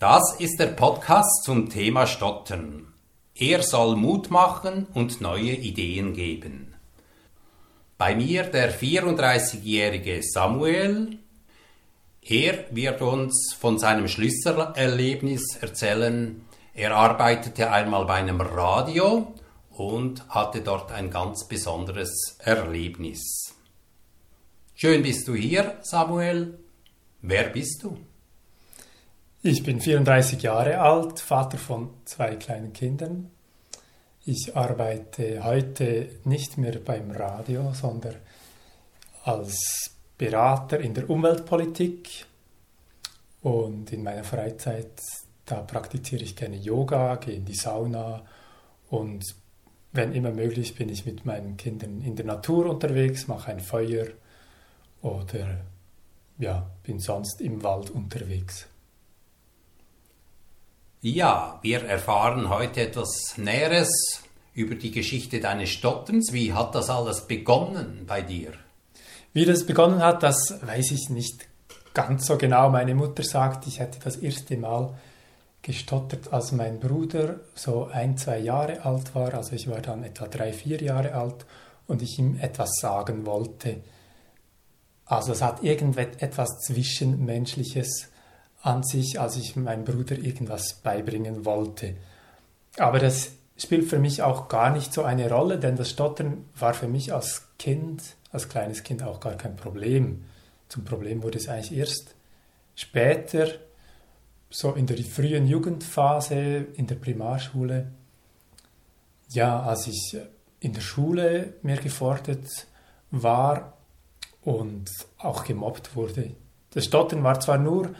Das ist der Podcast zum Thema Stottern. Er soll Mut machen und neue Ideen geben. Bei mir der 34-jährige Samuel. Er wird uns von seinem Schlüsselerlebnis erzählen. Er arbeitete einmal bei einem Radio und hatte dort ein ganz besonderes Erlebnis. Schön bist du hier, Samuel. Wer bist du? Ich bin 34 Jahre alt, Vater von zwei kleinen Kindern. Ich arbeite heute nicht mehr beim Radio, sondern als Berater in der Umweltpolitik. Und in meiner Freizeit, da praktiziere ich gerne Yoga, gehe in die Sauna und wenn immer möglich bin ich mit meinen Kindern in der Natur unterwegs, mache ein Feuer oder ja, bin sonst im Wald unterwegs. Ja, wir erfahren heute etwas Näheres über die Geschichte deines Stotterns. Wie hat das alles begonnen bei dir? Wie das begonnen hat, das weiß ich nicht ganz so genau. Meine Mutter sagt, ich hätte das erste Mal gestottert, als mein Bruder so ein, zwei Jahre alt war. Also ich war dann etwa drei, vier Jahre alt und ich ihm etwas sagen wollte. Also es hat irgendetwas Zwischenmenschliches an sich, als ich meinem Bruder irgendwas beibringen wollte. Aber das spielt für mich auch gar nicht so eine Rolle, denn das Stottern war für mich als Kind, als kleines Kind auch gar kein Problem. Zum Problem wurde es eigentlich erst später, so in der frühen Jugendphase, in der Primarschule. Ja, als ich in der Schule mehr gefordert war und auch gemobbt wurde. Das Stottern war zwar nur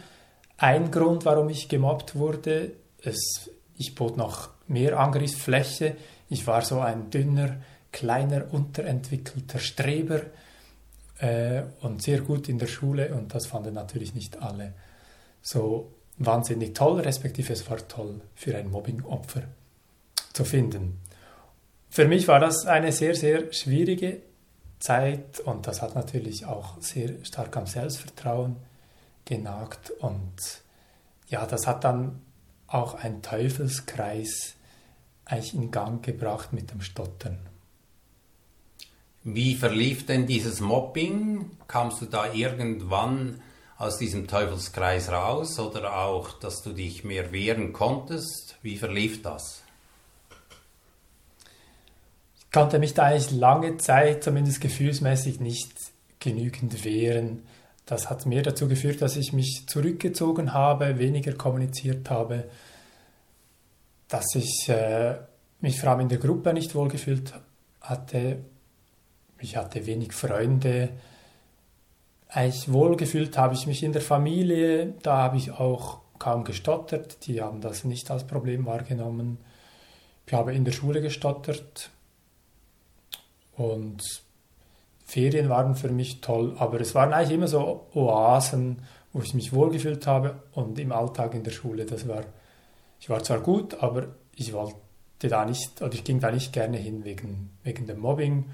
ein Grund, warum ich gemobbt wurde. Es, ich bot noch mehr Angriffsfläche. Ich war so ein dünner, kleiner, unterentwickelter Streber äh, und sehr gut in der Schule und das fanden natürlich nicht alle so wahnsinnig toll, respektive es war toll für ein Mobbingopfer zu finden. Für mich war das eine sehr, sehr schwierige Zeit und das hat natürlich auch sehr stark am Selbstvertrauen genagt und ja, das hat dann auch ein Teufelskreis eigentlich in Gang gebracht mit dem Stottern. Wie verlief denn dieses Mobbing? Kamst du da irgendwann aus diesem Teufelskreis raus oder auch, dass du dich mehr wehren konntest? Wie verlief das? Ich konnte mich da eigentlich lange Zeit, zumindest gefühlsmäßig, nicht genügend wehren. Das hat mehr dazu geführt, dass ich mich zurückgezogen habe, weniger kommuniziert habe, dass ich äh, mich vor allem in der Gruppe nicht wohlgefühlt hatte. Ich hatte wenig Freunde. Eigentlich wohlgefühlt habe ich mich in der Familie. Da habe ich auch kaum gestottert. Die haben das nicht als Problem wahrgenommen. Ich habe in der Schule gestottert. Und Ferien waren für mich toll, aber es waren eigentlich immer so Oasen, wo ich mich wohlgefühlt habe und im Alltag in der Schule, das war, ich war zwar gut, aber ich wollte da nicht, oder ich ging da nicht gerne hin wegen, wegen dem Mobbing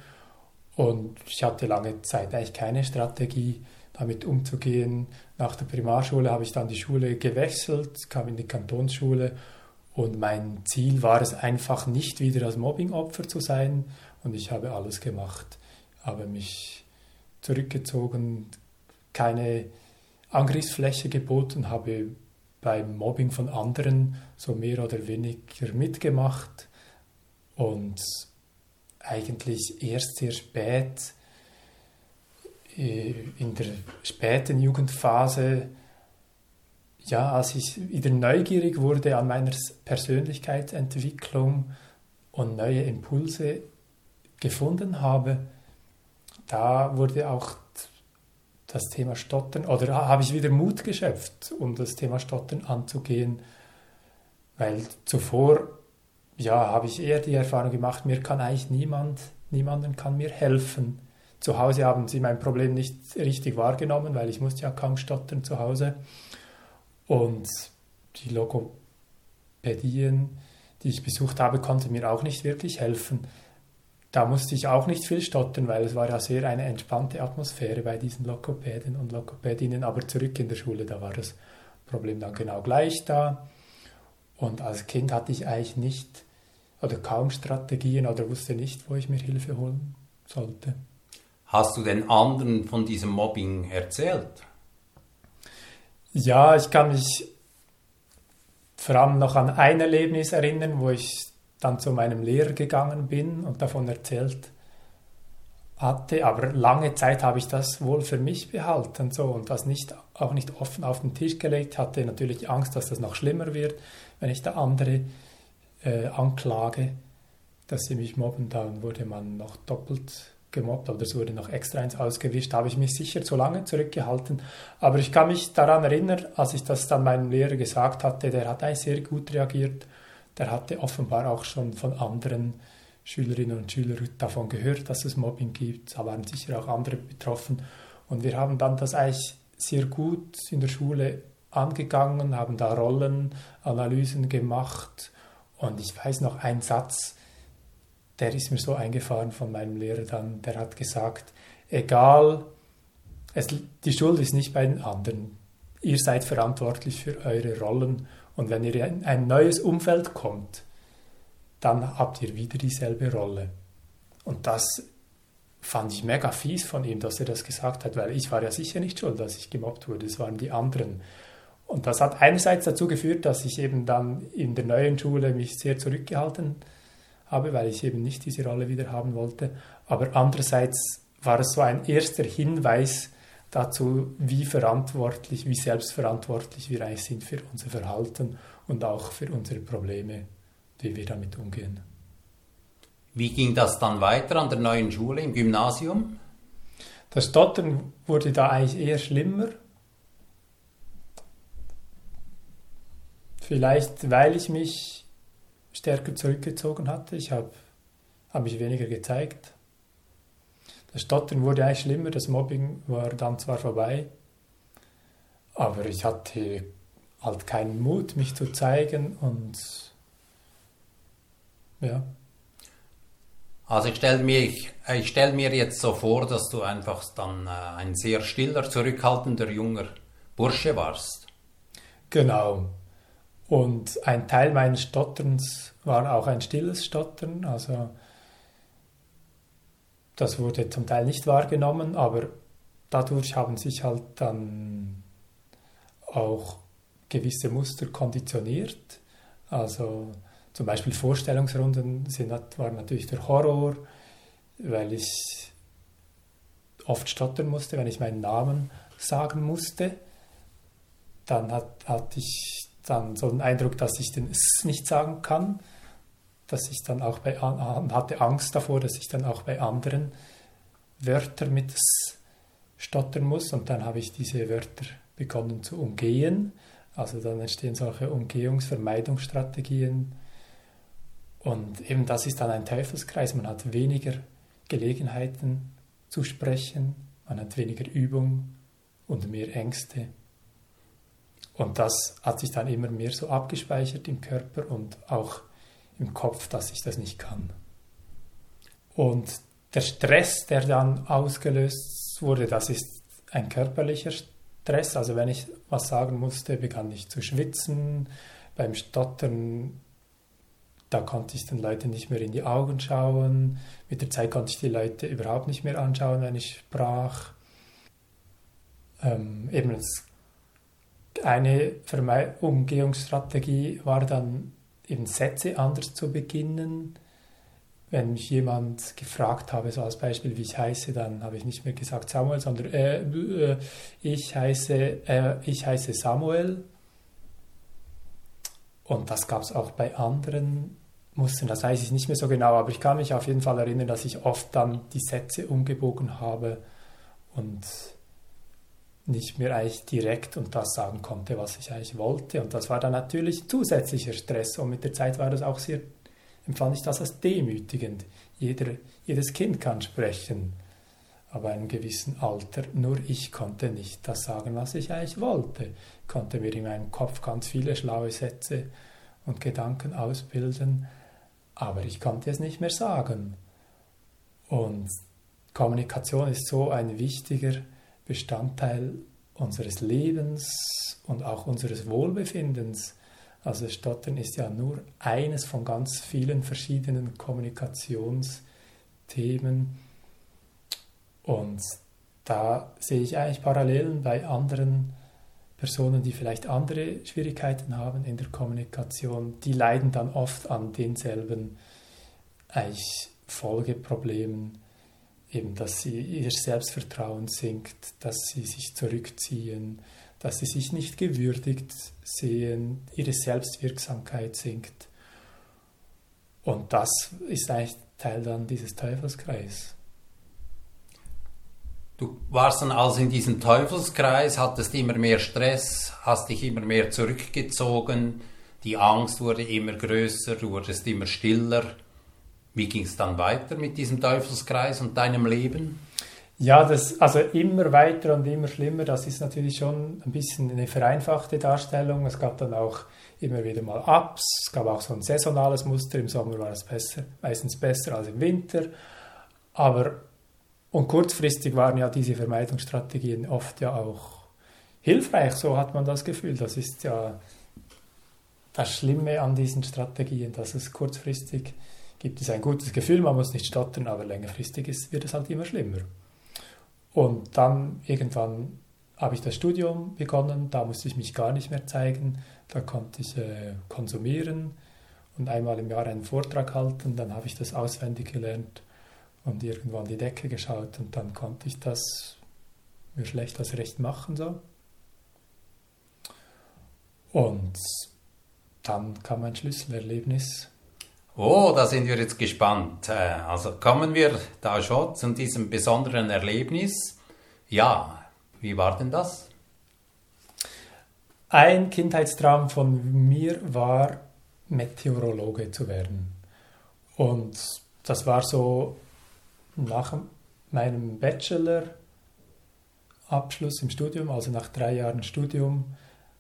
und ich hatte lange Zeit eigentlich keine Strategie, damit umzugehen. Nach der Primarschule habe ich dann die Schule gewechselt, kam in die Kantonsschule und mein Ziel war es einfach nicht wieder als Mobbingopfer zu sein und ich habe alles gemacht, habe mich zurückgezogen, keine Angriffsfläche geboten, habe beim Mobbing von anderen so mehr oder weniger mitgemacht und eigentlich erst sehr spät äh, in der späten Jugendphase, ja, als ich wieder neugierig wurde an meiner Persönlichkeitsentwicklung und neue Impulse gefunden habe, da wurde auch das Thema Stottern, oder habe ich wieder Mut geschöpft, um das Thema Stottern anzugehen, weil zuvor, ja, habe ich eher die Erfahrung gemacht, mir kann eigentlich niemand, niemanden kann mir helfen. Zu Hause haben sie mein Problem nicht richtig wahrgenommen, weil ich musste ja kaum stottern zu Hause. Und die Logopädien, die ich besucht habe, konnten mir auch nicht wirklich helfen da musste ich auch nicht viel stottern, weil es war ja sehr eine entspannte Atmosphäre bei diesen Lokopäden und Lokopädinnen. Aber zurück in der Schule, da war das Problem dann genau gleich da. Und als Kind hatte ich eigentlich nicht oder kaum Strategien oder wusste nicht, wo ich mir Hilfe holen sollte. Hast du den anderen von diesem Mobbing erzählt? Ja, ich kann mich vor allem noch an ein Erlebnis erinnern, wo ich dann zu meinem Lehrer gegangen bin und davon erzählt hatte, aber lange Zeit habe ich das wohl für mich behalten so und das nicht auch nicht offen auf den Tisch gelegt, hatte natürlich Angst, dass das noch schlimmer wird, wenn ich da andere äh, anklage, dass sie mich mobben, dann wurde man noch doppelt gemobbt oder es wurde noch extra eins ausgewischt, da habe ich mich sicher zu lange zurückgehalten. Aber ich kann mich daran erinnern, als ich das dann meinem Lehrer gesagt hatte, der hat eigentlich sehr gut reagiert. Der hatte offenbar auch schon von anderen Schülerinnen und Schülern davon gehört, dass es Mobbing gibt. Da waren sicher auch andere betroffen. Und wir haben dann das eigentlich sehr gut in der Schule angegangen, haben da Rollenanalysen gemacht. Und ich weiß noch einen Satz, der ist mir so eingefahren von meinem Lehrer dann, der hat gesagt, egal, es, die Schuld ist nicht bei den anderen. Ihr seid verantwortlich für eure Rollen und wenn ihr in ein neues Umfeld kommt, dann habt ihr wieder dieselbe Rolle. Und das fand ich mega fies von ihm, dass er das gesagt hat, weil ich war ja sicher nicht schuld, dass ich gemobbt wurde, es waren die anderen. Und das hat einerseits dazu geführt, dass ich eben dann in der neuen Schule mich sehr zurückgehalten habe weil ich eben nicht diese Rolle wieder haben wollte. Aber andererseits war es so ein erster Hinweis dazu, wie verantwortlich, wie selbstverantwortlich wir eigentlich sind für unser Verhalten und auch für unsere Probleme, wie wir damit umgehen. Wie ging das dann weiter an der neuen Schule im Gymnasium? Das Stottern wurde da eigentlich eher schlimmer. Vielleicht, weil ich mich stärker zurückgezogen hatte. Ich habe hab mich weniger gezeigt. Das Stottern wurde eigentlich schlimmer, das Mobbing war dann zwar vorbei, aber ich hatte halt keinen Mut, mich zu zeigen und ja. Also ich stelle mir, ich, ich stell mir jetzt so vor, dass du einfach dann äh, ein sehr stiller, zurückhaltender junger Bursche warst. Genau. Und ein Teil meines Stotterns war auch ein stilles Stottern. Also das wurde zum Teil nicht wahrgenommen, aber dadurch haben sich halt dann auch gewisse Muster konditioniert. Also zum Beispiel Vorstellungsrunden sind, waren natürlich der Horror, weil ich oft stottern musste, wenn ich meinen Namen sagen musste. Dann hat, hatte ich dann so den Eindruck, dass ich den S nicht sagen kann, dass ich dann auch bei, hatte Angst davor, dass ich dann auch bei anderen Wörtern mit stottern muss und dann habe ich diese Wörter begonnen zu umgehen. Also dann entstehen solche Umgehungsvermeidungsstrategien und eben das ist dann ein Teufelskreis. Man hat weniger Gelegenheiten zu sprechen, man hat weniger Übung und mehr Ängste. Und das hat sich dann immer mehr so abgespeichert im Körper und auch im Kopf, dass ich das nicht kann. Und der Stress, der dann ausgelöst wurde, das ist ein körperlicher Stress. Also wenn ich was sagen musste, begann ich zu schwitzen. Beim Stottern, da konnte ich den Leuten nicht mehr in die Augen schauen. Mit der Zeit konnte ich die Leute überhaupt nicht mehr anschauen, wenn ich sprach. Ähm, eben eine Umgehungsstrategie war dann eben Sätze anders zu beginnen. Wenn mich jemand gefragt habe, so als Beispiel, wie ich heiße, dann habe ich nicht mehr gesagt Samuel, sondern äh, äh, ich, heiße, äh, ich heiße Samuel. Und das gab es auch bei anderen Mustern, das weiß ich nicht mehr so genau, aber ich kann mich auf jeden Fall erinnern, dass ich oft dann die Sätze umgebogen habe und nicht mehr eigentlich direkt und das sagen konnte, was ich eigentlich wollte. Und das war dann natürlich zusätzlicher Stress. Und mit der Zeit war das auch sehr, empfand ich das als demütigend. Jeder, jedes Kind kann sprechen, aber in einem gewissen Alter. Nur ich konnte nicht das sagen, was ich eigentlich wollte. Konnte mir in meinem Kopf ganz viele schlaue Sätze und Gedanken ausbilden, aber ich konnte es nicht mehr sagen. Und Kommunikation ist so ein wichtiger Bestandteil unseres Lebens und auch unseres Wohlbefindens. Also Stottern ist ja nur eines von ganz vielen verschiedenen Kommunikationsthemen. Und da sehe ich eigentlich Parallelen bei anderen Personen, die vielleicht andere Schwierigkeiten haben in der Kommunikation. Die leiden dann oft an denselben eigentlich Folgeproblemen eben, dass sie ihr Selbstvertrauen sinkt, dass sie sich zurückziehen, dass sie sich nicht gewürdigt sehen, ihre Selbstwirksamkeit sinkt. Und das ist eigentlich Teil dann dieses Teufelskreis. Du warst dann also in diesem Teufelskreis, hattest immer mehr Stress, hast dich immer mehr zurückgezogen, die Angst wurde immer größer, du wurdest immer stiller. Wie ging es dann weiter mit diesem Teufelskreis und deinem Leben? Ja, das, also immer weiter und immer schlimmer, das ist natürlich schon ein bisschen eine vereinfachte Darstellung. Es gab dann auch immer wieder mal Ups, es gab auch so ein saisonales Muster, im Sommer war es besser, meistens besser als im Winter. Aber und kurzfristig waren ja diese Vermeidungsstrategien oft ja auch hilfreich, so hat man das Gefühl. Das ist ja das Schlimme an diesen Strategien, dass es kurzfristig gibt es ein gutes Gefühl, man muss nicht stottern, aber längerfristig ist, wird es halt immer schlimmer. Und dann irgendwann habe ich das Studium begonnen, da musste ich mich gar nicht mehr zeigen, da konnte ich äh, konsumieren und einmal im Jahr einen Vortrag halten, dann habe ich das auswendig gelernt und irgendwann die Decke geschaut und dann konnte ich das mir schlecht als recht machen so. Und dann kam ein Schlüsselerlebnis Oh, da sind wir jetzt gespannt. Äh, also kommen wir da schon zu diesem besonderen Erlebnis. Ja, wie war denn das? Ein Kindheitstraum von mir war, Meteorologe zu werden. Und das war so nach meinem Bachelor-Abschluss im Studium, also nach drei Jahren Studium,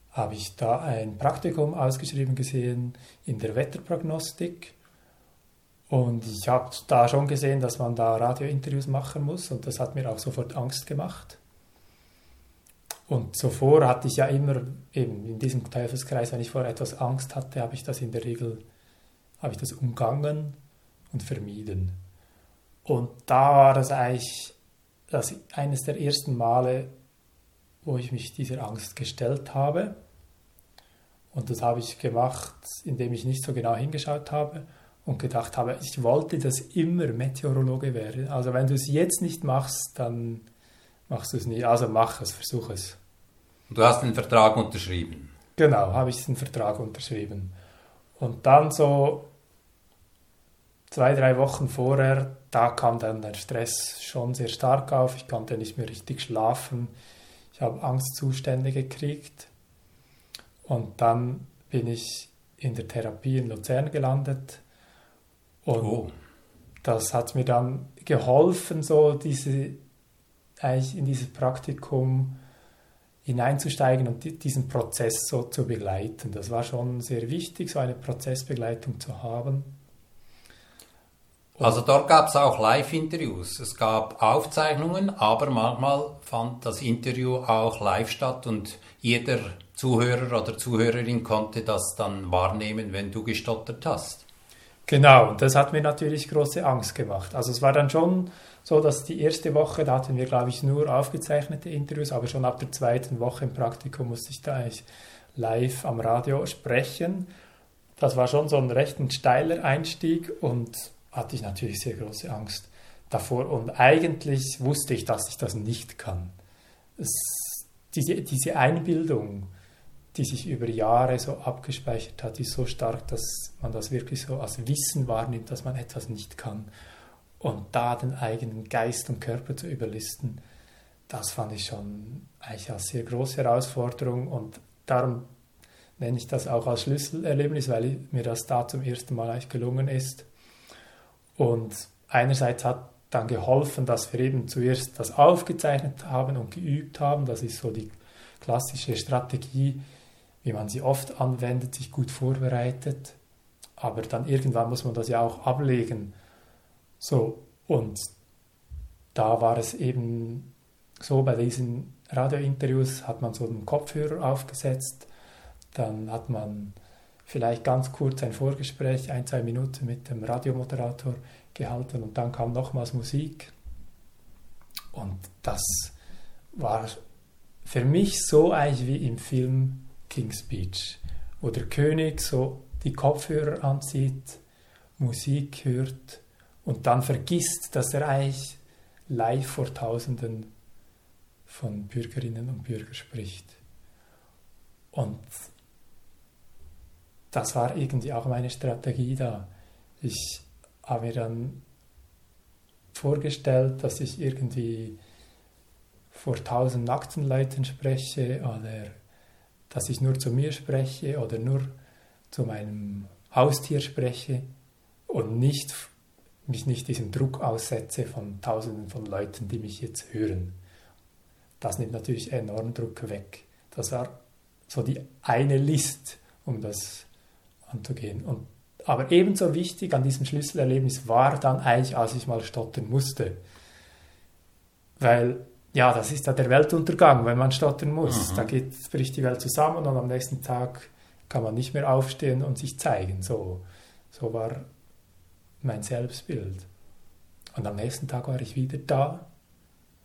habe ich da ein Praktikum ausgeschrieben gesehen in der Wetterprognostik. Und ich habe da schon gesehen, dass man da Radiointerviews machen muss und das hat mir auch sofort Angst gemacht. Und zuvor hatte ich ja immer eben in diesem Teufelskreis, wenn ich vor etwas Angst hatte, habe ich das in der Regel, habe ich das umgangen und vermieden. Und da war das eigentlich das eines der ersten Male, wo ich mich dieser Angst gestellt habe. Und das habe ich gemacht, indem ich nicht so genau hingeschaut habe und gedacht habe, ich wollte, dass immer Meteorologe wäre. Also wenn du es jetzt nicht machst, dann machst du es nie. Also mach es, versuch es. Du hast den Vertrag unterschrieben. Genau, habe ich den Vertrag unterschrieben. Und dann so zwei, drei Wochen vorher, da kam dann der Stress schon sehr stark auf. Ich konnte nicht mehr richtig schlafen. Ich habe Angstzustände gekriegt. Und dann bin ich in der Therapie in Luzern gelandet und oh. das hat mir dann geholfen, so diese, eigentlich in dieses Praktikum hineinzusteigen und diesen Prozess so zu begleiten. Das war schon sehr wichtig, so eine Prozessbegleitung zu haben. Und also dort gab es auch Live-Interviews. Es gab Aufzeichnungen, aber manchmal fand das Interview auch live statt und jeder Zuhörer oder Zuhörerin konnte das dann wahrnehmen, wenn du gestottert hast. Genau, und das hat mir natürlich große Angst gemacht. Also es war dann schon so, dass die erste Woche, da hatten wir, glaube ich, nur aufgezeichnete Interviews, aber schon ab der zweiten Woche im Praktikum musste ich da eigentlich live am Radio sprechen. Das war schon so ein recht ein steiler Einstieg und hatte ich natürlich sehr große Angst davor. Und eigentlich wusste ich, dass ich das nicht kann. Es, diese, diese Einbildung, die sich über Jahre so abgespeichert hat, ist so stark, dass man das wirklich so als Wissen wahrnimmt, dass man etwas nicht kann. Und da den eigenen Geist und Körper zu überlisten, das fand ich schon eigentlich als sehr große Herausforderung und darum nenne ich das auch als Schlüsselerlebnis, weil mir das da zum ersten Mal eigentlich gelungen ist. Und einerseits hat dann geholfen, dass wir eben zuerst das aufgezeichnet haben und geübt haben. Das ist so die klassische Strategie, wie man sie oft anwendet, sich gut vorbereitet. Aber dann irgendwann muss man das ja auch ablegen. So, und da war es eben so bei diesen Radiointerviews hat man so einen Kopfhörer aufgesetzt, dann hat man vielleicht ganz kurz ein Vorgespräch, ein, zwei Minuten mit dem Radiomoderator gehalten und dann kam nochmals Musik. Und das war für mich so eigentlich wie im Film King's Speech, wo der König so die Kopfhörer anzieht, Musik hört und dann vergisst, dass er eigentlich live vor Tausenden von Bürgerinnen und Bürgern spricht. Und das war irgendwie auch meine Strategie da. Ich habe mir dann vorgestellt, dass ich irgendwie vor tausend nackten Leuten spreche oder dass ich nur zu mir spreche oder nur zu meinem Haustier spreche und nicht, mich nicht diesem Druck aussetze von tausenden von Leuten, die mich jetzt hören. Das nimmt natürlich enorm Druck weg. Das war so die eine List, um das anzugehen. Und, aber ebenso wichtig an diesem Schlüsselerlebnis war dann eigentlich, als ich mal stottern musste. Weil, ja, das ist ja der Weltuntergang, wenn man stottern muss. Mhm. Da geht, bricht die Welt zusammen und am nächsten Tag kann man nicht mehr aufstehen und sich zeigen. So, so war mein Selbstbild. Und am nächsten Tag war ich wieder da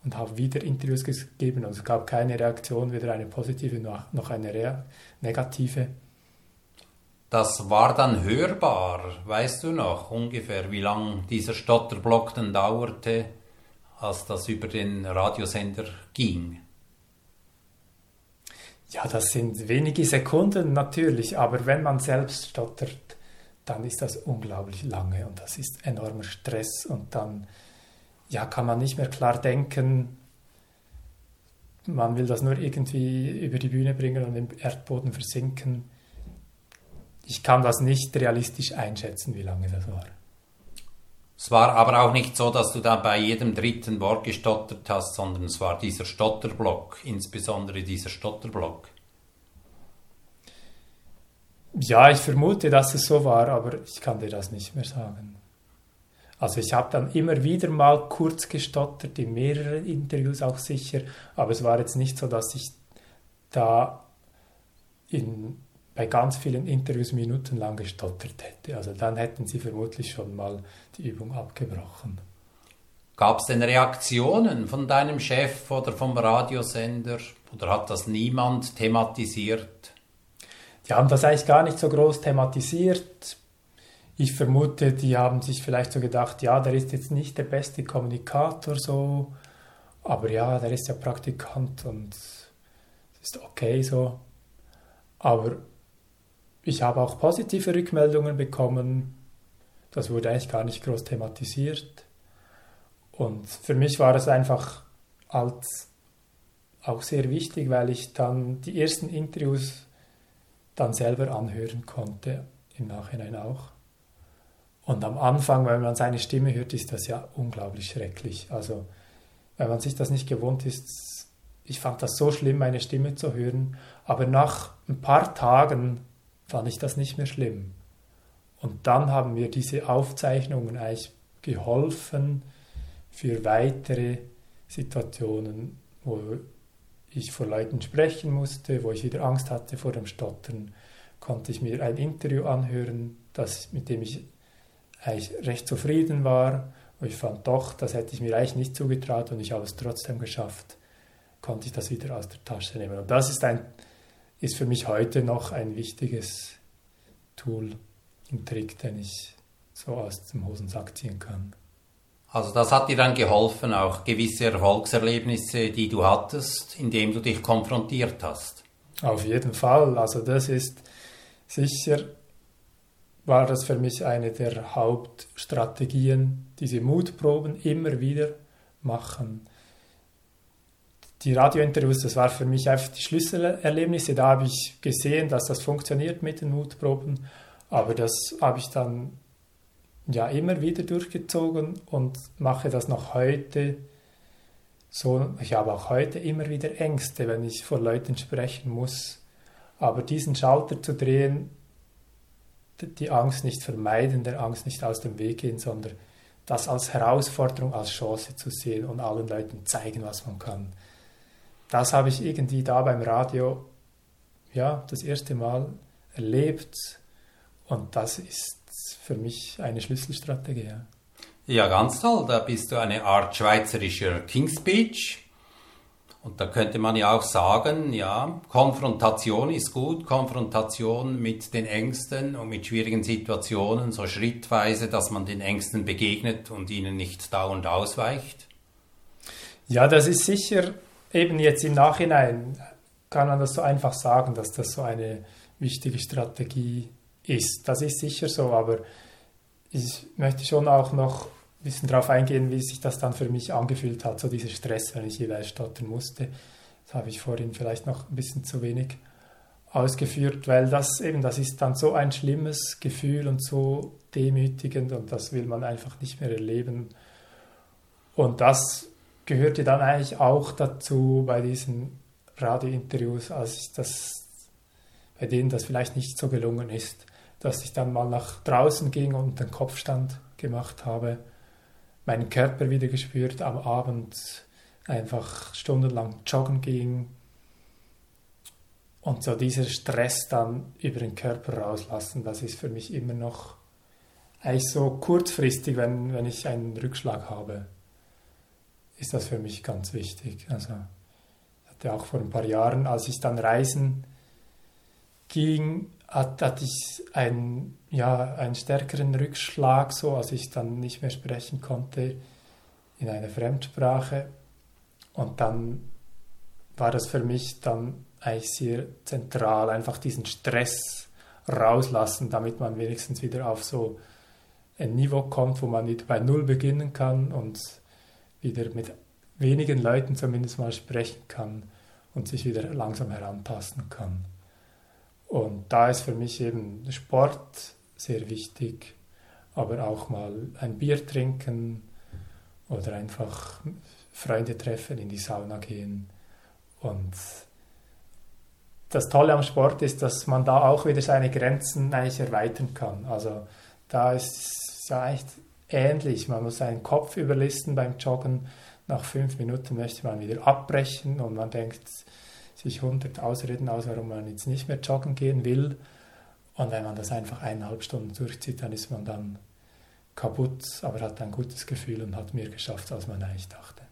und habe wieder Interviews gegeben und es gab keine Reaktion, weder eine positive noch eine negative. Das war dann hörbar, weißt du noch ungefähr, wie lang dieser Stotterblock dann dauerte, als das über den Radiosender ging? Ja, das sind wenige Sekunden natürlich, aber wenn man selbst stottert, dann ist das unglaublich lange und das ist enormer Stress und dann ja, kann man nicht mehr klar denken. Man will das nur irgendwie über die Bühne bringen und im Erdboden versinken ich kann das nicht realistisch einschätzen, wie lange das war. Es war aber auch nicht so, dass du da bei jedem dritten Wort gestottert hast, sondern es war dieser Stotterblock, insbesondere dieser Stotterblock. Ja, ich vermute, dass es so war, aber ich kann dir das nicht mehr sagen. Also ich habe dann immer wieder mal kurz gestottert, in mehreren Interviews auch sicher, aber es war jetzt nicht so, dass ich da in bei ganz vielen Interviews minutenlang gestottert hätte. Also dann hätten sie vermutlich schon mal die Übung abgebrochen. Gab es denn Reaktionen von deinem Chef oder vom Radiosender oder hat das niemand thematisiert? Die haben das eigentlich gar nicht so groß thematisiert. Ich vermute, die haben sich vielleicht so gedacht, ja, der ist jetzt nicht der beste Kommunikator so, aber ja, der ist ja Praktikant und ist okay so. Aber ich habe auch positive Rückmeldungen bekommen. Das wurde eigentlich gar nicht groß thematisiert. Und für mich war es einfach als auch sehr wichtig, weil ich dann die ersten Interviews dann selber anhören konnte, im Nachhinein auch. Und am Anfang, wenn man seine Stimme hört, ist das ja unglaublich schrecklich. Also, wenn man sich das nicht gewohnt ist, ich fand das so schlimm, meine Stimme zu hören. Aber nach ein paar Tagen fand ich das nicht mehr schlimm. Und dann haben mir diese Aufzeichnungen eigentlich geholfen für weitere Situationen, wo ich vor Leuten sprechen musste, wo ich wieder Angst hatte vor dem Stottern, konnte ich mir ein Interview anhören, das, mit dem ich eigentlich recht zufrieden war. Und ich fand doch, das hätte ich mir eigentlich nicht zugetraut und ich habe es trotzdem geschafft, konnte ich das wieder aus der Tasche nehmen. Und das ist ein ist für mich heute noch ein wichtiges Tool, ein Trick, den ich so aus dem Hosensack ziehen kann. Also das hat dir dann geholfen, auch gewisse Erfolgserlebnisse, die du hattest, indem du dich konfrontiert hast. Auf jeden Fall. Also das ist sicher, war das für mich eine der Hauptstrategien, diese Mutproben immer wieder machen die Radiointerviews, das war für mich einfach die Schlüsselerlebnisse. Da habe ich gesehen, dass das funktioniert mit den Mutproben, aber das habe ich dann ja immer wieder durchgezogen und mache das noch heute so. Ich habe auch heute immer wieder Ängste, wenn ich vor Leuten sprechen muss. Aber diesen Schalter zu drehen, die Angst nicht vermeiden, der Angst nicht aus dem Weg gehen, sondern das als Herausforderung, als Chance zu sehen und allen Leuten zeigen, was man kann das habe ich irgendwie da beim Radio ja das erste Mal erlebt und das ist für mich eine Schlüsselstrategie. Ja. ja, ganz toll. Da bist du eine Art schweizerischer King's Speech. Und da könnte man ja auch sagen, ja, Konfrontation ist gut, Konfrontation mit den Ängsten und mit schwierigen Situationen, so schrittweise, dass man den Ängsten begegnet und ihnen nicht dauernd ausweicht. Ja, das ist sicher eben jetzt im Nachhinein, kann man das so einfach sagen, dass das so eine wichtige Strategie ist. Das ist sicher so, aber ich möchte schon auch noch ein bisschen darauf eingehen, wie sich das dann für mich angefühlt hat, so dieser Stress, wenn ich jeweils stottern musste. Das habe ich vorhin vielleicht noch ein bisschen zu wenig ausgeführt, weil das eben, das ist dann so ein schlimmes Gefühl und so demütigend und das will man einfach nicht mehr erleben. Und das gehörte dann eigentlich auch dazu bei diesen Radiointerviews, als ich das, bei denen das vielleicht nicht so gelungen ist, dass ich dann mal nach draußen ging und den Kopfstand gemacht habe meinen Körper wieder gespürt, am Abend einfach stundenlang joggen ging und so dieser Stress dann über den Körper rauslassen, das ist für mich immer noch eigentlich so kurzfristig, wenn, wenn ich einen Rückschlag habe, ist das für mich ganz wichtig. Also hatte auch vor ein paar Jahren, als ich dann reisen ging, hat, hatte ich einen, ja, einen stärkeren Rückschlag, so als ich dann nicht mehr sprechen konnte in einer Fremdsprache. Und dann war das für mich dann eigentlich sehr zentral, einfach diesen Stress rauslassen, damit man wenigstens wieder auf so ein Niveau kommt, wo man wieder bei Null beginnen kann und wieder mit wenigen Leuten zumindest mal sprechen kann und sich wieder langsam herantasten kann. Und da ist für mich eben Sport sehr wichtig, aber auch mal ein Bier trinken oder einfach Freunde treffen, in die Sauna gehen. Und das Tolle am Sport ist, dass man da auch wieder seine Grenzen eigentlich erweitern kann. Also da ist ja echt ähnlich. Man muss seinen Kopf überlisten beim Joggen. Nach fünf Minuten möchte man wieder abbrechen und man denkt, sich 100 Ausreden aus, warum man jetzt nicht mehr joggen gehen will. Und wenn man das einfach eineinhalb Stunden durchzieht, dann ist man dann kaputt, aber hat ein gutes Gefühl und hat mehr geschafft, als man eigentlich dachte.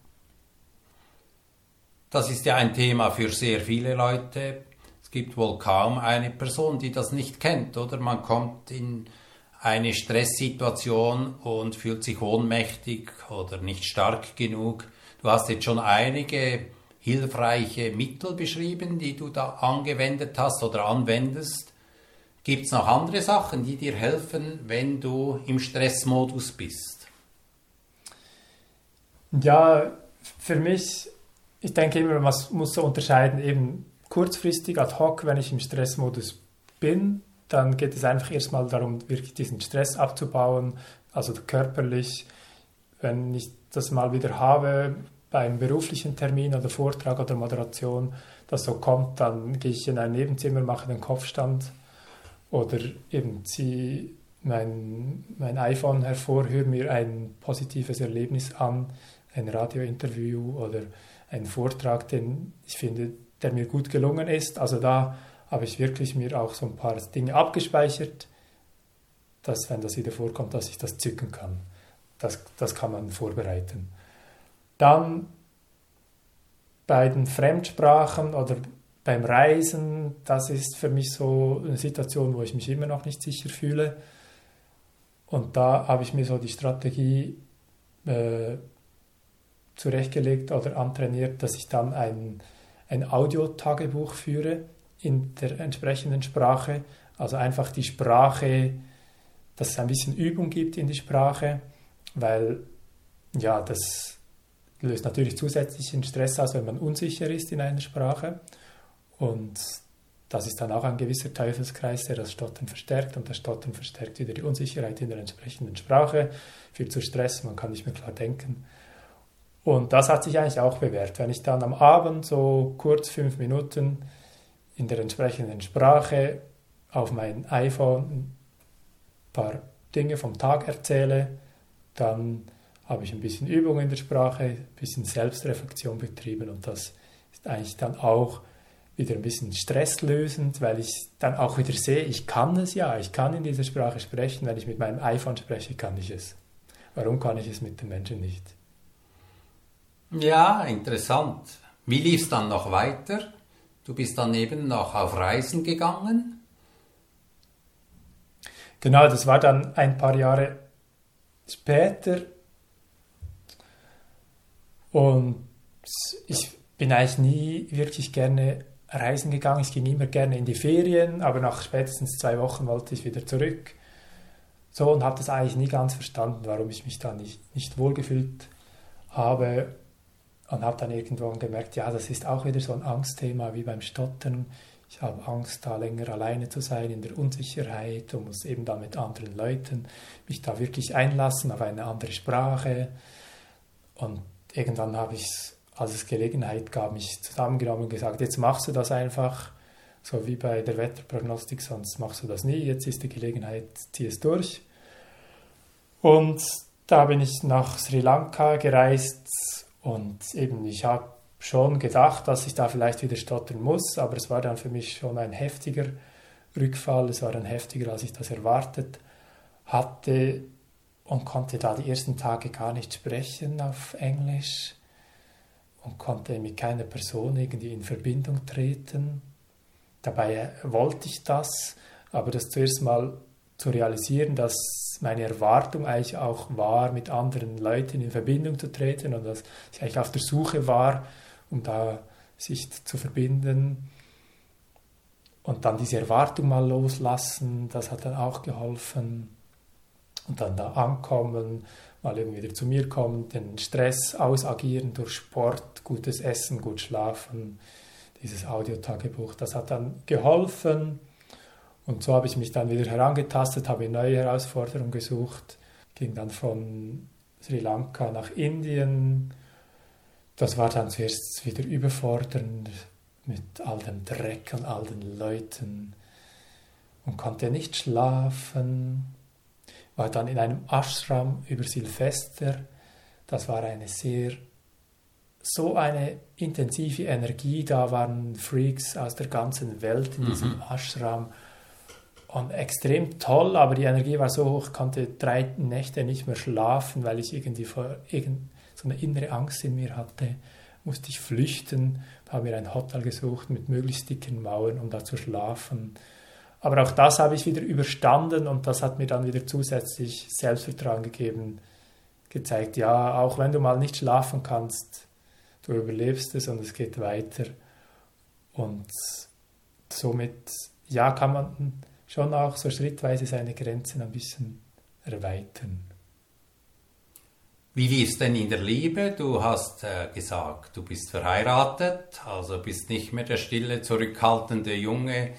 Das ist ja ein Thema für sehr viele Leute. Es gibt wohl kaum eine Person, die das nicht kennt, oder? Man kommt in eine Stresssituation und fühlt sich ohnmächtig oder nicht stark genug. Du hast jetzt schon einige hilfreiche Mittel beschrieben, die du da angewendet hast oder anwendest. Gibt es noch andere Sachen, die dir helfen, wenn du im Stressmodus bist? Ja, für mich, ich denke immer, man muss so unterscheiden, eben kurzfristig ad hoc, wenn ich im Stressmodus bin, dann geht es einfach erstmal darum, wirklich diesen Stress abzubauen, also körperlich. Wenn ich das mal wieder habe, beim beruflichen Termin oder Vortrag oder Moderation das so kommt, dann gehe ich in ein Nebenzimmer, mache den Kopfstand oder eben ziehe mein, mein iPhone hervor, höre mir ein positives Erlebnis an, ein Radiointerview oder einen Vortrag, den ich finde, der mir gut gelungen ist. Also da habe ich wirklich mir auch so ein paar Dinge abgespeichert, dass wenn das wieder vorkommt, dass ich das zücken kann. Das, das kann man vorbereiten. Dann bei den Fremdsprachen oder beim Reisen, das ist für mich so eine Situation, wo ich mich immer noch nicht sicher fühle. Und da habe ich mir so die Strategie äh, zurechtgelegt oder antrainiert, dass ich dann ein, ein Audiotagebuch führe in der entsprechenden Sprache. Also einfach die Sprache, dass es ein bisschen Übung gibt in die Sprache, weil ja, das löst natürlich zusätzlichen Stress aus, wenn man unsicher ist in einer Sprache. Und das ist dann auch ein gewisser Teufelskreis, der das Stottern verstärkt und das Stottern verstärkt wieder die Unsicherheit in der entsprechenden Sprache, führt zu Stress, man kann nicht mehr klar denken. Und das hat sich eigentlich auch bewährt. Wenn ich dann am Abend so kurz fünf Minuten in der entsprechenden Sprache auf mein iPhone ein paar Dinge vom Tag erzähle, dann habe ich ein bisschen Übung in der Sprache, ein bisschen Selbstreflexion betrieben und das ist eigentlich dann auch wieder ein bisschen stresslösend, weil ich dann auch wieder sehe, ich kann es ja, ich kann in dieser Sprache sprechen, wenn ich mit meinem iPhone spreche, kann ich es. Warum kann ich es mit den Menschen nicht? Ja, interessant. Wie lief es dann noch weiter? Du bist dann eben noch auf Reisen gegangen? Genau, das war dann ein paar Jahre später. Und ich bin eigentlich nie wirklich gerne reisen gegangen. Ich ging immer gerne in die Ferien, aber nach spätestens zwei Wochen wollte ich wieder zurück. So und habe das eigentlich nie ganz verstanden, warum ich mich da nicht, nicht wohlgefühlt habe. Und habe dann irgendwann gemerkt, ja, das ist auch wieder so ein Angstthema wie beim Stottern. Ich habe Angst, da länger alleine zu sein in der Unsicherheit und muss eben dann mit anderen Leuten mich da wirklich einlassen auf eine andere Sprache. Und irgendwann habe ich als es Gelegenheit gab, mich zusammengenommen und gesagt, jetzt machst du das einfach, so wie bei der Wetterprognostik, sonst machst du das nie, jetzt ist die Gelegenheit, zieh es durch. Und da bin ich nach Sri Lanka gereist und eben ich habe schon gedacht, dass ich da vielleicht wieder stottern muss, aber es war dann für mich schon ein heftiger Rückfall, es war dann heftiger, als ich das erwartet hatte und konnte da die ersten Tage gar nicht sprechen auf Englisch und konnte mit keiner Person irgendwie in Verbindung treten. Dabei wollte ich das, aber das zuerst mal zu realisieren, dass meine Erwartung eigentlich auch war, mit anderen Leuten in Verbindung zu treten und dass ich eigentlich auf der Suche war, um da sich zu verbinden. Und dann diese Erwartung mal loslassen, das hat dann auch geholfen. Und dann da ankommen mal eben wieder zu mir kommen, den Stress ausagieren durch Sport, gutes Essen, gut schlafen, dieses Audiotagebuch, das hat dann geholfen. Und so habe ich mich dann wieder herangetastet, habe neue Herausforderungen gesucht, ging dann von Sri Lanka nach Indien. Das war dann zuerst wieder überfordernd mit all dem Dreck und all den Leuten und konnte nicht schlafen war dann in einem Ashram über Silvester. Das war eine sehr, so eine intensive Energie. Da waren Freaks aus der ganzen Welt in diesem mhm. Ashram. Und extrem toll, aber die Energie war so hoch, ich konnte drei Nächte nicht mehr schlafen, weil ich irgendwie vor irgend, so eine innere Angst in mir hatte. Musste ich flüchten, habe mir ein Hotel gesucht mit möglichst dicken Mauern, um da zu schlafen. Aber auch das habe ich wieder überstanden und das hat mir dann wieder zusätzlich Selbstvertrauen gegeben, gezeigt, ja, auch wenn du mal nicht schlafen kannst, du überlebst es und es geht weiter. Und somit, ja, kann man schon auch so schrittweise seine Grenzen ein bisschen erweitern. Wie lief es denn in der Liebe? Du hast äh, gesagt, du bist verheiratet, also bist nicht mehr der stille, zurückhaltende Junge,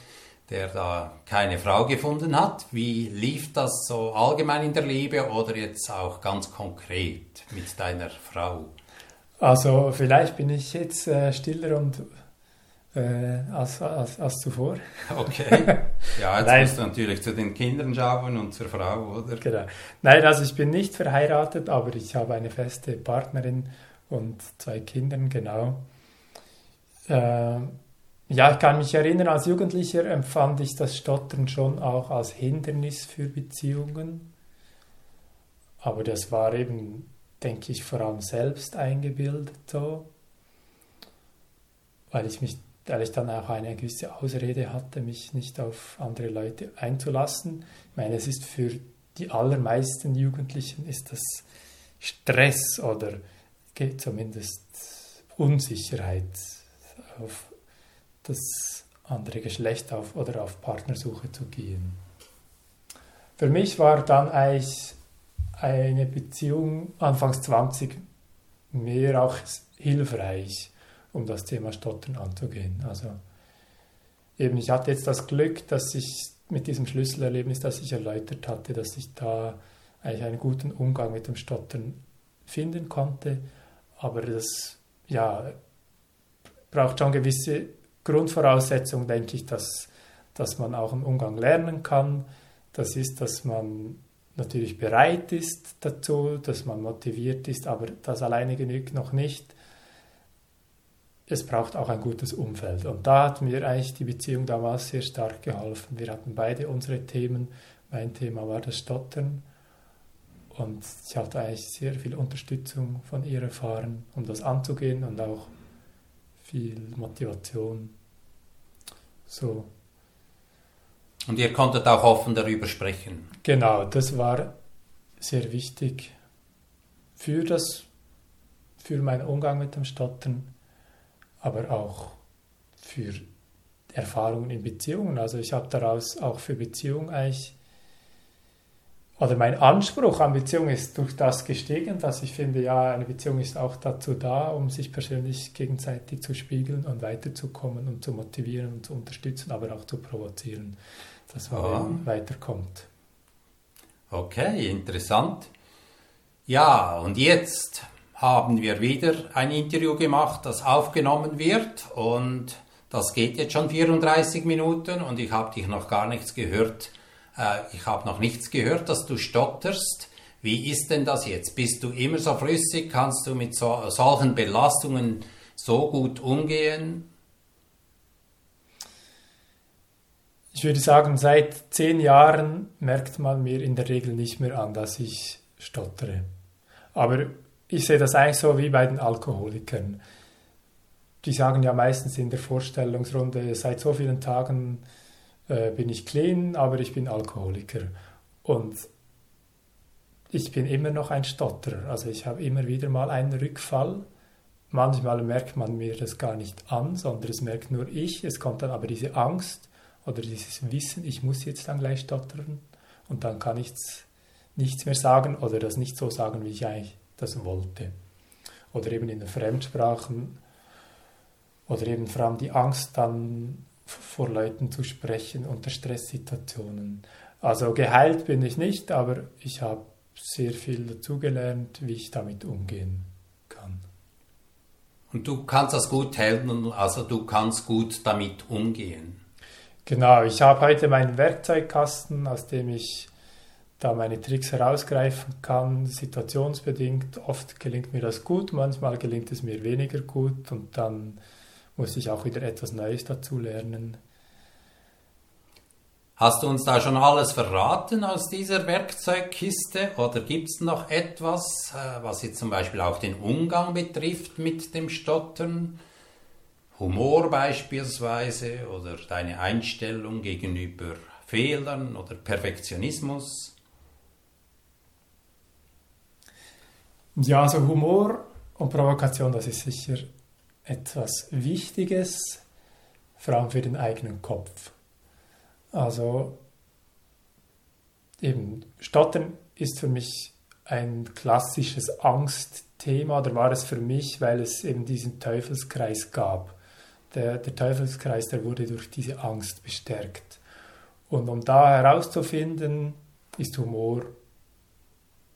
der da keine Frau gefunden hat. Wie lief das so allgemein in der Liebe oder jetzt auch ganz konkret mit deiner Frau? Also vielleicht bin ich jetzt äh, stiller und äh, als, als, als zuvor. Okay. Ja, jetzt Nein. musst du natürlich zu den Kindern schauen und zur Frau, oder? Genau. Nein, also ich bin nicht verheiratet, aber ich habe eine feste Partnerin und zwei Kinder, genau. Äh, ja, ich kann mich erinnern, als Jugendlicher empfand ich das Stottern schon auch als Hindernis für Beziehungen. Aber das war eben, denke ich, vor allem selbst eingebildet so, weil ich mich, weil ich dann auch eine gewisse Ausrede hatte, mich nicht auf andere Leute einzulassen. Ich meine, es ist für die allermeisten Jugendlichen ist das Stress oder zumindest Unsicherheit auf das andere Geschlecht auf oder auf Partnersuche zu gehen. Für mich war dann eigentlich eine Beziehung anfangs 20 mehr auch hilfreich, um das Thema Stottern anzugehen. Also eben, ich hatte jetzt das Glück, dass ich mit diesem Schlüsselerlebnis, das ich erläutert hatte, dass ich da eigentlich einen guten Umgang mit dem Stottern finden konnte. Aber das ja, braucht schon gewisse Grundvoraussetzung, denke ich, dass, dass man auch im Umgang lernen kann. Das ist, dass man natürlich bereit ist dazu, dass man motiviert ist, aber das alleine genügt noch nicht. Es braucht auch ein gutes Umfeld. Und da hat mir eigentlich die Beziehung damals sehr stark geholfen. Wir hatten beide unsere Themen. Mein Thema war das Stottern. Und ich hatte eigentlich sehr viel Unterstützung von ihr erfahren, um das anzugehen und auch viel Motivation. So. Und ihr konntet auch offen darüber sprechen. Genau, das war sehr wichtig für das, für meinen Umgang mit dem Stottern, aber auch für Erfahrungen in Beziehungen. Also ich habe daraus auch für Beziehungen eigentlich oder mein Anspruch an Beziehung ist durch das gestiegen, dass ich finde, ja, eine Beziehung ist auch dazu da, um sich persönlich gegenseitig zu spiegeln und weiterzukommen und zu motivieren und zu unterstützen, aber auch zu provozieren, dass man oh. weiterkommt. Okay, interessant. Ja, und jetzt haben wir wieder ein Interview gemacht, das aufgenommen wird und das geht jetzt schon 34 Minuten und ich habe dich noch gar nichts gehört äh, ich habe noch nichts gehört, dass du stotterst. Wie ist denn das jetzt? Bist du immer so flüssig? Kannst du mit so, solchen Belastungen so gut umgehen? Ich würde sagen, seit zehn Jahren merkt man mir in der Regel nicht mehr an, dass ich stottere. Aber ich sehe das eigentlich so wie bei den Alkoholikern. Die sagen ja meistens in der Vorstellungsrunde, seit so vielen Tagen äh, bin ich clean, aber ich bin Alkoholiker. Und ich bin immer noch ein Stotterer. Also ich habe immer wieder mal einen Rückfall. Manchmal merkt man mir das gar nicht an, sondern es merkt nur ich. Es kommt dann aber diese Angst oder dieses Wissen, ich muss jetzt dann gleich stottern und dann kann ich nichts mehr sagen oder das nicht so sagen, wie ich eigentlich das wollte. Oder eben in den Fremdsprachen oder eben vor allem die Angst dann vor Leuten zu sprechen unter Stresssituationen. Also geheilt bin ich nicht, aber ich habe sehr viel dazugelernt, wie ich damit umgehen kann. Und du kannst das gut helfen, also du kannst gut damit umgehen. Genau, ich habe heute meinen Werkzeugkasten, aus dem ich da meine Tricks herausgreifen kann, situationsbedingt. Oft gelingt mir das gut, manchmal gelingt es mir weniger gut und dann muss ich auch wieder etwas Neues dazu lernen. Hast du uns da schon alles verraten aus dieser Werkzeugkiste oder gibt es noch etwas, äh, was jetzt zum Beispiel auch den Umgang betrifft mit dem Stottern? Humor beispielsweise oder deine Einstellung gegenüber Fehlern oder Perfektionismus? Ja, also Humor und Provokation, das ist sicher etwas Wichtiges, vor allem für den eigenen Kopf. Also eben, Stottern ist für mich ein klassisches Angstthema oder war es für mich, weil es eben diesen Teufelskreis gab. Der, der Teufelskreis, der wurde durch diese Angst bestärkt. Und um da herauszufinden, ist Humor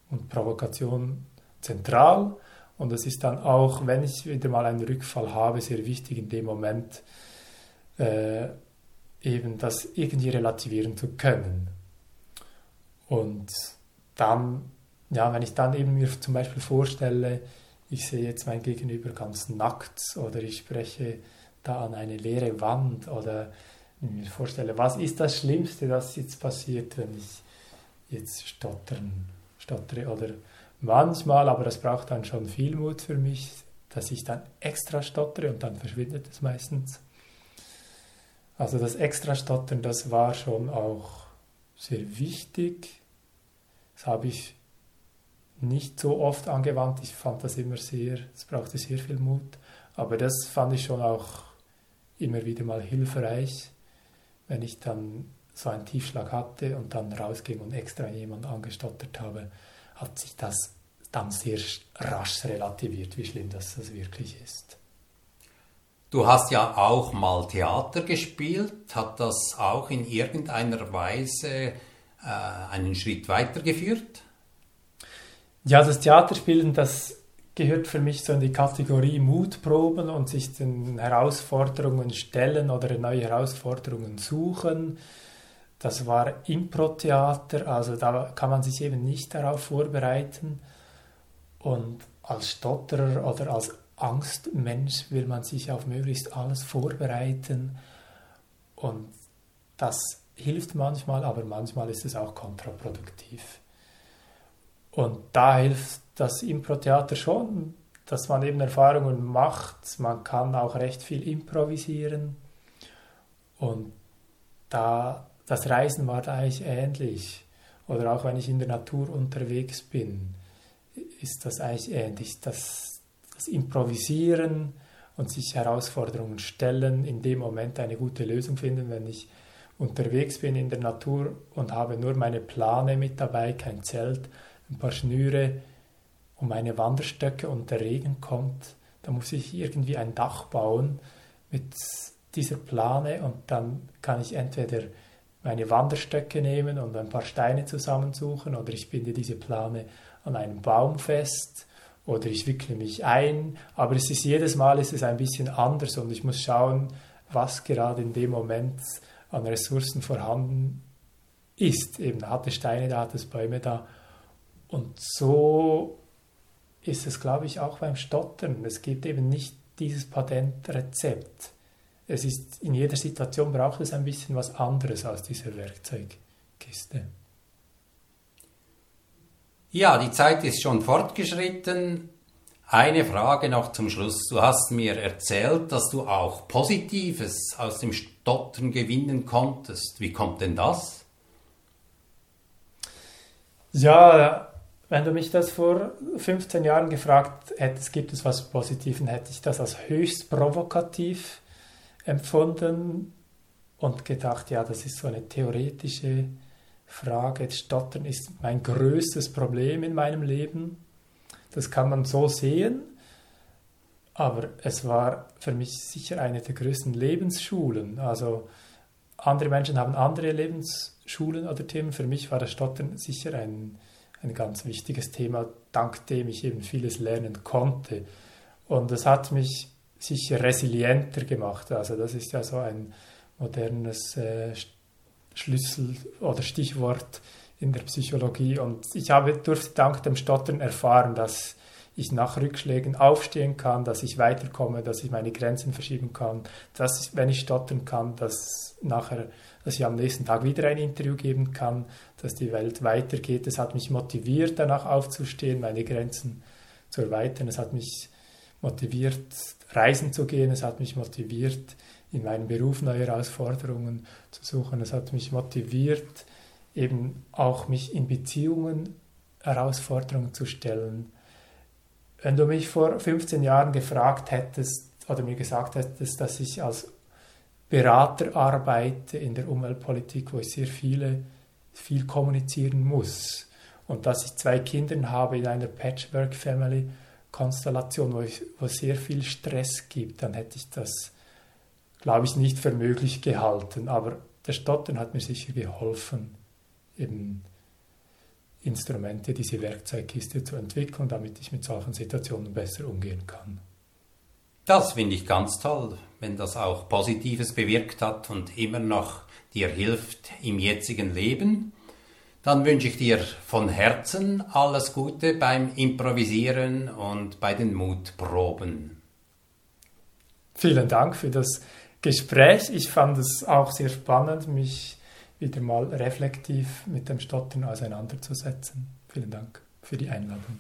und Provokation zentral. Und es ist dann auch, wenn ich wieder mal einen Rückfall habe, sehr wichtig in dem Moment äh, eben das irgendwie relativieren zu können. Und dann, ja, wenn ich dann eben mir zum Beispiel vorstelle, ich sehe jetzt mein Gegenüber ganz nackt oder ich spreche da an eine leere Wand oder mir vorstelle, was ist das Schlimmste, das jetzt passiert, wenn ich jetzt stottern, stottere oder Manchmal, aber das braucht dann schon viel Mut für mich, dass ich dann extra stottere und dann verschwindet es meistens. Also das extra Stottern, das war schon auch sehr wichtig. Das habe ich nicht so oft angewandt. Ich fand das immer sehr, es brauchte sehr viel Mut. Aber das fand ich schon auch immer wieder mal hilfreich, wenn ich dann so einen Tiefschlag hatte und dann rausging und extra jemand angestottert habe hat sich das dann sehr rasch relativiert, wie schlimm das, das wirklich ist. Du hast ja auch mal Theater gespielt. Hat das auch in irgendeiner Weise äh, einen Schritt weitergeführt? Ja, das Theaterspielen, das gehört für mich so in die Kategorie Mutproben und sich den Herausforderungen stellen oder neue Herausforderungen suchen. Das war Impro-Theater, also da kann man sich eben nicht darauf vorbereiten. Und als Stotterer oder als Angstmensch will man sich auf möglichst alles vorbereiten und das hilft manchmal, aber manchmal ist es auch kontraproduktiv. Und da hilft das Impro-Theater schon, dass man eben Erfahrungen macht. Man kann auch recht viel improvisieren. Und da, das Reisen war da eigentlich ähnlich. Oder auch wenn ich in der Natur unterwegs bin, ist das eigentlich ähnlich. Das, das Improvisieren und sich Herausforderungen stellen, in dem Moment eine gute Lösung finden, wenn ich unterwegs bin in der Natur und habe nur meine Plane mit dabei, kein Zelt, ein paar Schnüre und meine Wanderstöcke und der Regen kommt, da muss ich irgendwie ein Dach bauen mit dieser Plane und dann kann ich entweder meine Wanderstöcke nehmen und ein paar Steine zusammensuchen oder ich binde diese Plane an einem Baum fest oder ich wickle mich ein, aber es ist jedes Mal ist es ein bisschen anders und ich muss schauen, was gerade in dem Moment an Ressourcen vorhanden ist. Eben hat es Steine da, hat es Bäume da und so ist es, glaube ich, auch beim Stottern. Es gibt eben nicht dieses Patentrezept. Es ist in jeder Situation braucht es ein bisschen was anderes als diese Werkzeugkiste. Ja, die Zeit ist schon fortgeschritten. Eine Frage noch zum Schluss. Du hast mir erzählt, dass du auch Positives aus dem Stottern gewinnen konntest. Wie kommt denn das? Ja, wenn du mich das vor 15 Jahren gefragt hättest, gibt es was Positives, hätte ich das als höchst provokativ empfunden und gedacht, ja, das ist so eine theoretische Frage. Stottern ist mein größtes Problem in meinem Leben. Das kann man so sehen, aber es war für mich sicher eine der größten Lebensschulen. Also andere Menschen haben andere Lebensschulen oder Themen. Für mich war das Stottern sicher ein ein ganz wichtiges Thema, dank dem ich eben vieles lernen konnte. Und es hat mich sicher resilienter gemacht. Also das ist ja so ein modernes äh, Schlüssel oder Stichwort in der Psychologie. Und ich habe durfte dank dem Stottern erfahren, dass ich nach Rückschlägen aufstehen kann, dass ich weiterkomme, dass ich meine Grenzen verschieben kann, dass wenn ich stottern kann, dass nachher, dass ich am nächsten Tag wieder ein Interview geben kann, dass die Welt weitergeht. Es hat mich motiviert, danach aufzustehen, meine Grenzen zu erweitern. Es hat mich motiviert, reisen zu gehen. Es hat mich motiviert, in meinem Beruf neue Herausforderungen zu suchen. Es hat mich motiviert, eben auch mich in Beziehungen Herausforderungen zu stellen wenn du mich vor 15 Jahren gefragt hättest oder mir gesagt hättest, dass ich als Berater arbeite in der Umweltpolitik, wo ich sehr viele, viel kommunizieren muss und dass ich zwei Kinder habe in einer Patchwork-Family-Konstellation, wo, wo es sehr viel Stress gibt, dann hätte ich das, glaube ich, nicht für möglich gehalten. Aber der Stottern hat mir sicher geholfen, eben Instrumente, diese Werkzeugkiste zu entwickeln, damit ich mit solchen Situationen besser umgehen kann. Das finde ich ganz toll, wenn das auch Positives bewirkt hat und immer noch dir hilft im jetzigen Leben. Dann wünsche ich dir von Herzen alles Gute beim Improvisieren und bei den Mutproben. Vielen Dank für das Gespräch. Ich fand es auch sehr spannend, mich wieder mal reflektiv mit dem Stottern auseinanderzusetzen. Vielen Dank für die Einladung.